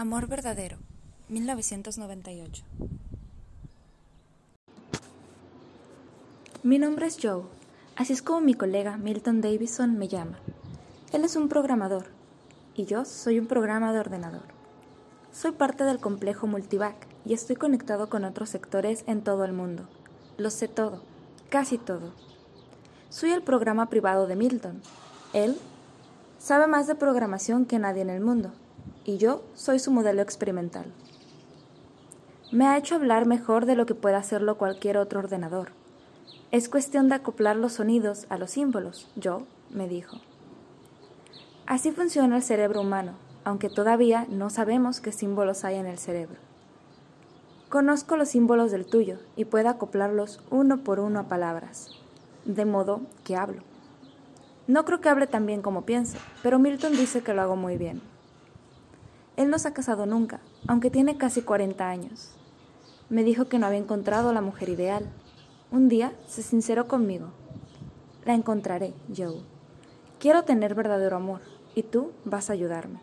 Amor verdadero, 1998. Mi nombre es Joe, así es como mi colega Milton Davison me llama. Él es un programador y yo soy un programa de ordenador. Soy parte del complejo Multivac y estoy conectado con otros sectores en todo el mundo. Lo sé todo, casi todo. Soy el programa privado de Milton. Él sabe más de programación que nadie en el mundo y yo soy su modelo experimental. Me ha hecho hablar mejor de lo que pueda hacerlo cualquier otro ordenador. Es cuestión de acoplar los sonidos a los símbolos, yo, me dijo. Así funciona el cerebro humano, aunque todavía no sabemos qué símbolos hay en el cerebro. Conozco los símbolos del tuyo y puedo acoplarlos uno por uno a palabras, de modo que hablo. No creo que hable tan bien como pienso, pero Milton dice que lo hago muy bien. Él no se ha casado nunca, aunque tiene casi 40 años. Me dijo que no había encontrado a la mujer ideal. Un día se sinceró conmigo. La encontraré, Joe. Quiero tener verdadero amor, y tú vas a ayudarme.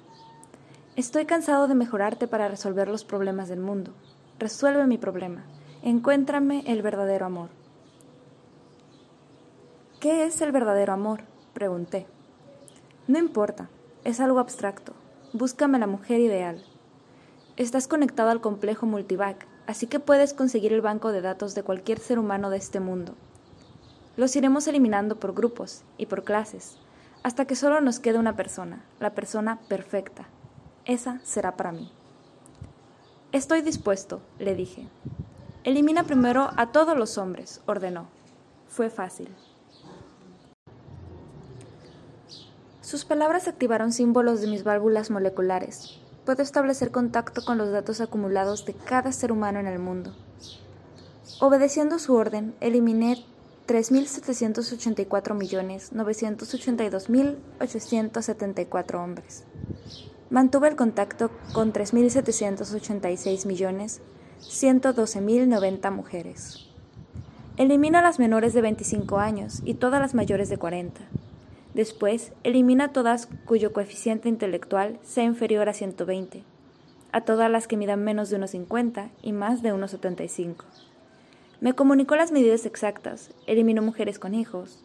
Estoy cansado de mejorarte para resolver los problemas del mundo. Resuelve mi problema. Encuéntrame el verdadero amor. ¿Qué es el verdadero amor? pregunté. No importa, es algo abstracto. Búscame la mujer ideal. Estás conectado al complejo Multivac, así que puedes conseguir el banco de datos de cualquier ser humano de este mundo. Los iremos eliminando por grupos y por clases, hasta que solo nos quede una persona, la persona perfecta. Esa será para mí. Estoy dispuesto, le dije. Elimina primero a todos los hombres, ordenó. Fue fácil. Sus palabras activaron símbolos de mis válvulas moleculares. Puedo establecer contacto con los datos acumulados de cada ser humano en el mundo. Obedeciendo su orden, eliminé 3.784.982.874 hombres. Mantuve el contacto con 3.786.112.090 mujeres. Elimino a las menores de 25 años y todas las mayores de 40. Después, elimina todas cuyo coeficiente intelectual sea inferior a 120, a todas las que midan menos de 1,50 y más de 1,75. Me comunicó las medidas exactas, eliminó mujeres con hijos,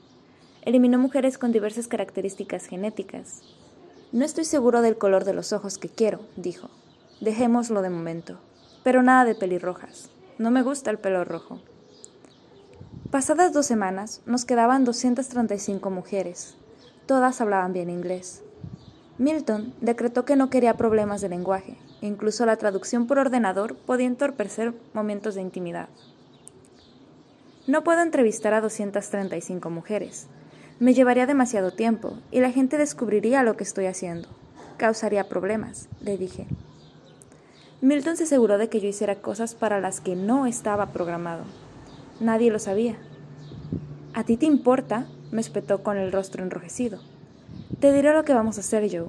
eliminó mujeres con diversas características genéticas. No estoy seguro del color de los ojos que quiero, dijo. Dejémoslo de momento. Pero nada de pelirrojas. No me gusta el pelo rojo. Pasadas dos semanas, nos quedaban 235 mujeres, Todas hablaban bien inglés. Milton decretó que no quería problemas de lenguaje, incluso la traducción por ordenador podía entorpecer momentos de intimidad. No puedo entrevistar a 235 mujeres. Me llevaría demasiado tiempo y la gente descubriría lo que estoy haciendo. Causaría problemas, le dije. Milton se aseguró de que yo hiciera cosas para las que no estaba programado. Nadie lo sabía. ¿A ti te importa? Me espetó con el rostro enrojecido. Te diré lo que vamos a hacer, Joe.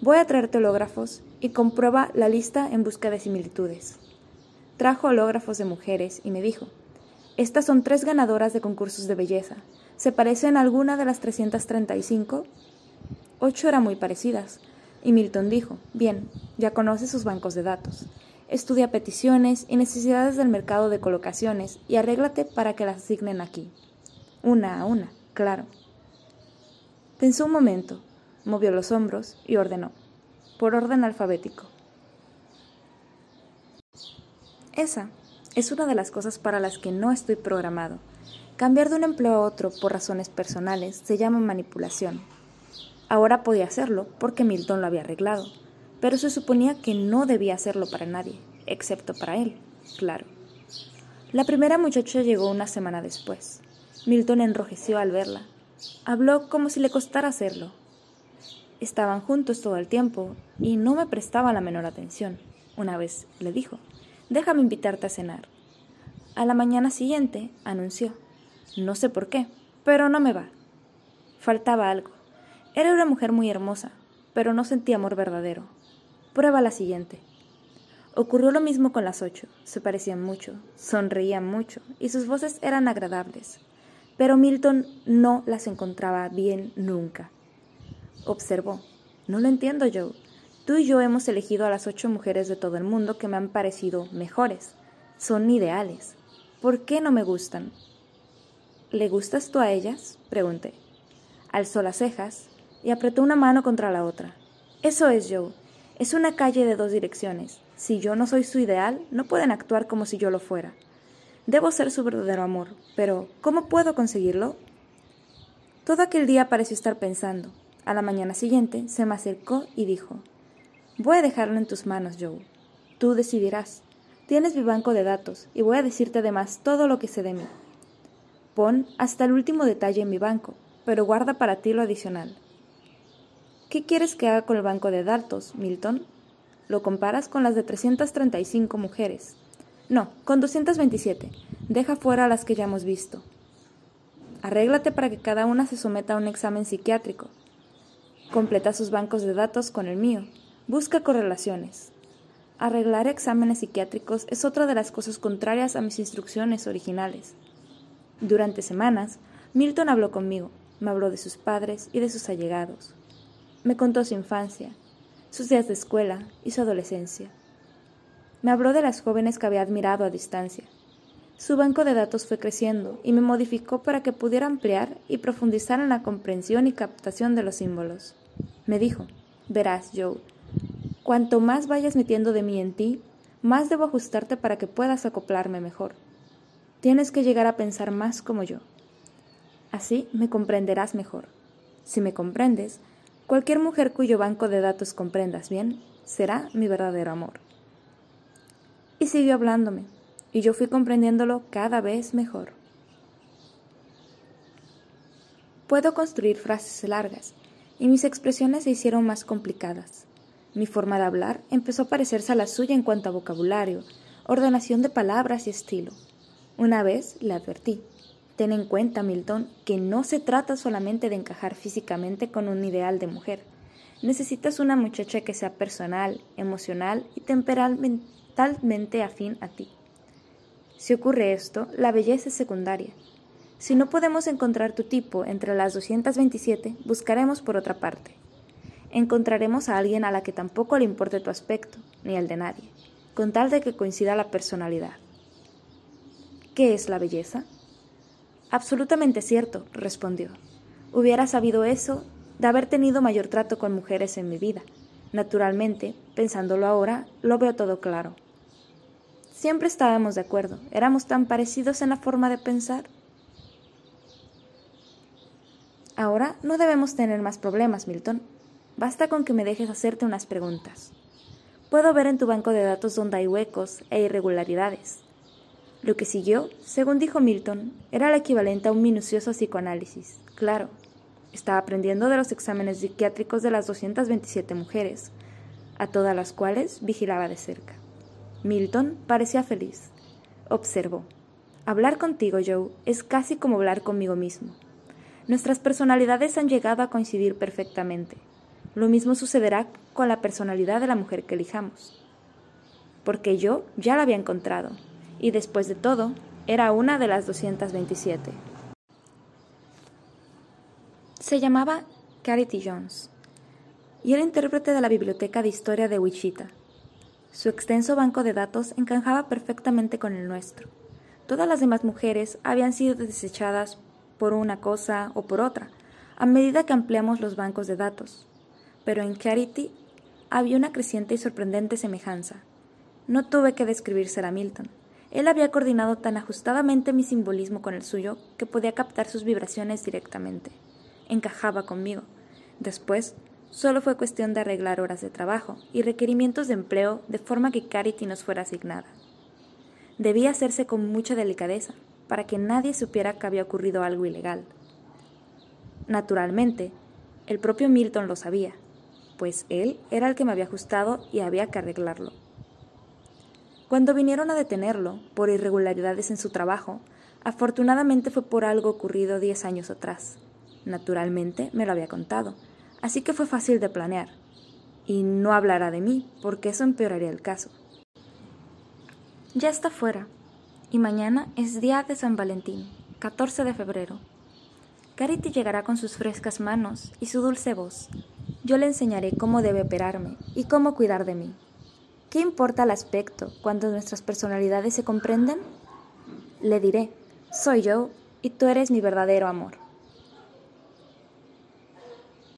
Voy a traerte hológrafos y comprueba la lista en busca de similitudes. Trajo hológrafos de mujeres y me dijo, estas son tres ganadoras de concursos de belleza. ¿Se parecen a alguna de las 335? Ocho eran muy parecidas. Y Milton dijo, bien, ya conoce sus bancos de datos. Estudia peticiones y necesidades del mercado de colocaciones y arréglate para que las asignen aquí. Una a una claro. Pensó un momento, movió los hombros y ordenó, por orden alfabético. Esa es una de las cosas para las que no estoy programado. Cambiar de un empleo a otro por razones personales se llama manipulación. Ahora podía hacerlo porque Milton lo había arreglado, pero se suponía que no debía hacerlo para nadie, excepto para él, claro. La primera muchacha llegó una semana después. Milton enrojeció al verla. Habló como si le costara hacerlo. Estaban juntos todo el tiempo y no me prestaba la menor atención. Una vez le dijo, déjame invitarte a cenar. A la mañana siguiente anunció, no sé por qué, pero no me va. Faltaba algo. Era una mujer muy hermosa, pero no sentía amor verdadero. Prueba la siguiente. Ocurrió lo mismo con las ocho. Se parecían mucho, sonreían mucho y sus voces eran agradables pero Milton no las encontraba bien nunca. Observó. No lo entiendo, Joe. Tú y yo hemos elegido a las ocho mujeres de todo el mundo que me han parecido mejores. Son ideales. ¿Por qué no me gustan? ¿Le gustas tú a ellas? pregunté. Alzó las cejas y apretó una mano contra la otra. Eso es Joe. Es una calle de dos direcciones. Si yo no soy su ideal, no pueden actuar como si yo lo fuera. Debo ser su verdadero amor, pero ¿cómo puedo conseguirlo? Todo aquel día pareció estar pensando. A la mañana siguiente se me acercó y dijo Voy a dejarlo en tus manos, Joe. Tú decidirás. Tienes mi banco de datos y voy a decirte además todo lo que sé de mí. Pon hasta el último detalle en mi banco, pero guarda para ti lo adicional. ¿Qué quieres que haga con el banco de datos, Milton? Lo comparas con las de 335 mujeres. No, con 227. Deja fuera las que ya hemos visto. Arréglate para que cada una se someta a un examen psiquiátrico. Completa sus bancos de datos con el mío. Busca correlaciones. Arreglar exámenes psiquiátricos es otra de las cosas contrarias a mis instrucciones originales. Durante semanas, Milton habló conmigo, me habló de sus padres y de sus allegados. Me contó su infancia, sus días de escuela y su adolescencia. Me habló de las jóvenes que había admirado a distancia. Su banco de datos fue creciendo y me modificó para que pudiera ampliar y profundizar en la comprensión y captación de los símbolos. Me dijo, verás, Joe, cuanto más vayas metiendo de mí en ti, más debo ajustarte para que puedas acoplarme mejor. Tienes que llegar a pensar más como yo. Así me comprenderás mejor. Si me comprendes, Cualquier mujer cuyo banco de datos comprendas bien será mi verdadero amor. Y siguió hablándome, y yo fui comprendiéndolo cada vez mejor. Puedo construir frases largas, y mis expresiones se hicieron más complicadas. Mi forma de hablar empezó a parecerse a la suya en cuanto a vocabulario, ordenación de palabras y estilo. Una vez le advertí. Ten en cuenta, Milton, que no se trata solamente de encajar físicamente con un ideal de mujer. Necesitas una muchacha que sea personal, emocional y temperamentalmente afín a ti. Si ocurre esto, la belleza es secundaria. Si no podemos encontrar tu tipo entre las 227, buscaremos por otra parte. Encontraremos a alguien a la que tampoco le importe tu aspecto, ni el de nadie, con tal de que coincida la personalidad. ¿Qué es la belleza? Absolutamente cierto, respondió. Hubiera sabido eso de haber tenido mayor trato con mujeres en mi vida. Naturalmente, pensándolo ahora, lo veo todo claro. Siempre estábamos de acuerdo, éramos tan parecidos en la forma de pensar. Ahora no debemos tener más problemas, Milton. Basta con que me dejes hacerte unas preguntas. Puedo ver en tu banco de datos donde hay huecos e irregularidades. Lo que siguió, según dijo Milton, era el equivalente a un minucioso psicoanálisis. Claro, estaba aprendiendo de los exámenes psiquiátricos de las 227 mujeres, a todas las cuales vigilaba de cerca. Milton parecía feliz. Observó. Hablar contigo, Joe, es casi como hablar conmigo mismo. Nuestras personalidades han llegado a coincidir perfectamente. Lo mismo sucederá con la personalidad de la mujer que elijamos. Porque yo ya la había encontrado, y después de todo, era una de las 227. Se llamaba Carity Jones y era intérprete de la Biblioteca de Historia de Wichita. Su extenso banco de datos encajaba perfectamente con el nuestro. Todas las demás mujeres habían sido desechadas por una cosa o por otra, a medida que ampliamos los bancos de datos. Pero en Carity había una creciente y sorprendente semejanza. No tuve que describírsela a Milton. Él había coordinado tan ajustadamente mi simbolismo con el suyo que podía captar sus vibraciones directamente. Encajaba conmigo. Después, solo fue cuestión de arreglar horas de trabajo y requerimientos de empleo de forma que Carity nos fuera asignada. Debía hacerse con mucha delicadeza, para que nadie supiera que había ocurrido algo ilegal. Naturalmente, el propio Milton lo sabía, pues él era el que me había ajustado y había que arreglarlo. Cuando vinieron a detenerlo por irregularidades en su trabajo, afortunadamente fue por algo ocurrido diez años atrás. Naturalmente me lo había contado, así que fue fácil de planear. Y no hablará de mí, porque eso empeoraría el caso. Ya está fuera, y mañana es día de San Valentín, 14 de febrero. Carity llegará con sus frescas manos y su dulce voz, Yo le enseñaré cómo debe operarme y cómo cuidar de mí. ¿Qué importa el aspecto cuando nuestras personalidades se comprenden? Le diré, soy yo y tú eres mi verdadero amor.